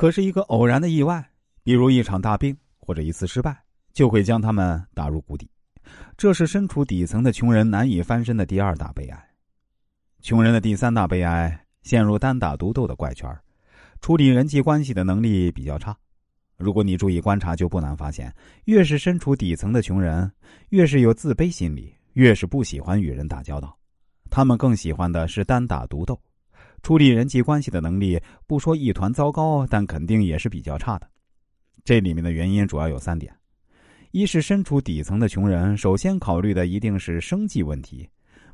可是一个偶然的意外，比如一场大病或者一次失败，就会将他们打入谷底。这是身处底层的穷人难以翻身的第二大悲哀。穷人的第三大悲哀，陷入单打独斗的怪圈，处理人际关系的能力比较差。如果你注意观察，就不难发现，越是身处底层的穷人，越是有自卑心理，越是不喜欢与人打交道。他们更喜欢的是单打独斗，处理人际关系的能力不说一团糟糕，但肯定也是比较差的。这里面的原因主要有三点：一是身处底层的穷人，首先考虑的一定是生计问题，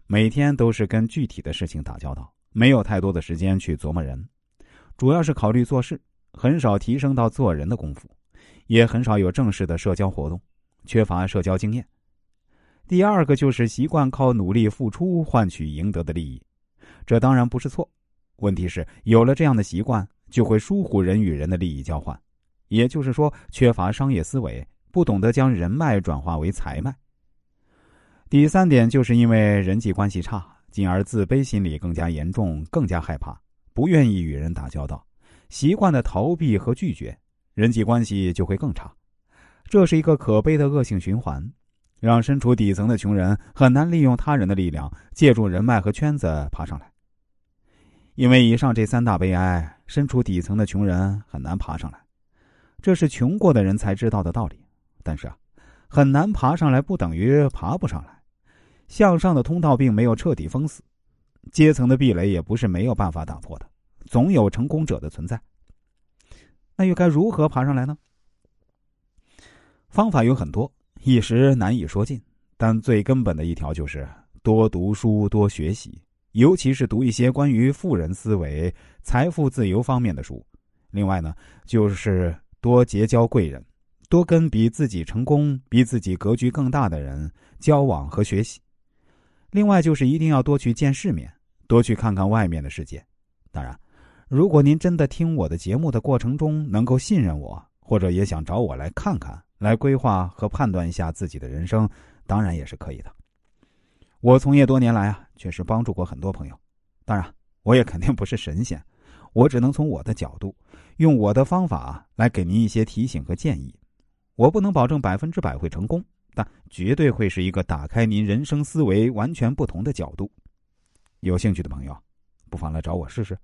每天都是跟具体的事情打交道，没有太多的时间去琢磨人，主要是考虑做事。很少提升到做人的功夫，也很少有正式的社交活动，缺乏社交经验。第二个就是习惯靠努力付出换取赢得的利益，这当然不是错。问题是有了这样的习惯，就会疏忽人与人的利益交换，也就是说缺乏商业思维，不懂得将人脉转化为财脉。第三点就是因为人际关系差，进而自卑心理更加严重，更加害怕，不愿意与人打交道。习惯的逃避和拒绝，人际关系就会更差，这是一个可悲的恶性循环，让身处底层的穷人很难利用他人的力量，借助人脉和圈子爬上来。因为以上这三大悲哀，身处底层的穷人很难爬上来，这是穷过的人才知道的道理。但是啊，很难爬上来不等于爬不上来，向上的通道并没有彻底封死，阶层的壁垒也不是没有办法打破的。总有成功者的存在，那又该如何爬上来呢？方法有很多，一时难以说尽。但最根本的一条就是多读书、多学习，尤其是读一些关于富人思维、财富自由方面的书。另外呢，就是多结交贵人，多跟比自己成功、比自己格局更大的人交往和学习。另外就是一定要多去见世面，多去看看外面的世界。当然。如果您真的听我的节目的过程中能够信任我，或者也想找我来看看、来规划和判断一下自己的人生，当然也是可以的。我从业多年来啊，确实帮助过很多朋友。当然，我也肯定不是神仙，我只能从我的角度，用我的方法来给您一些提醒和建议。我不能保证百分之百会成功，但绝对会是一个打开您人生思维完全不同的角度。有兴趣的朋友，不妨来找我试试。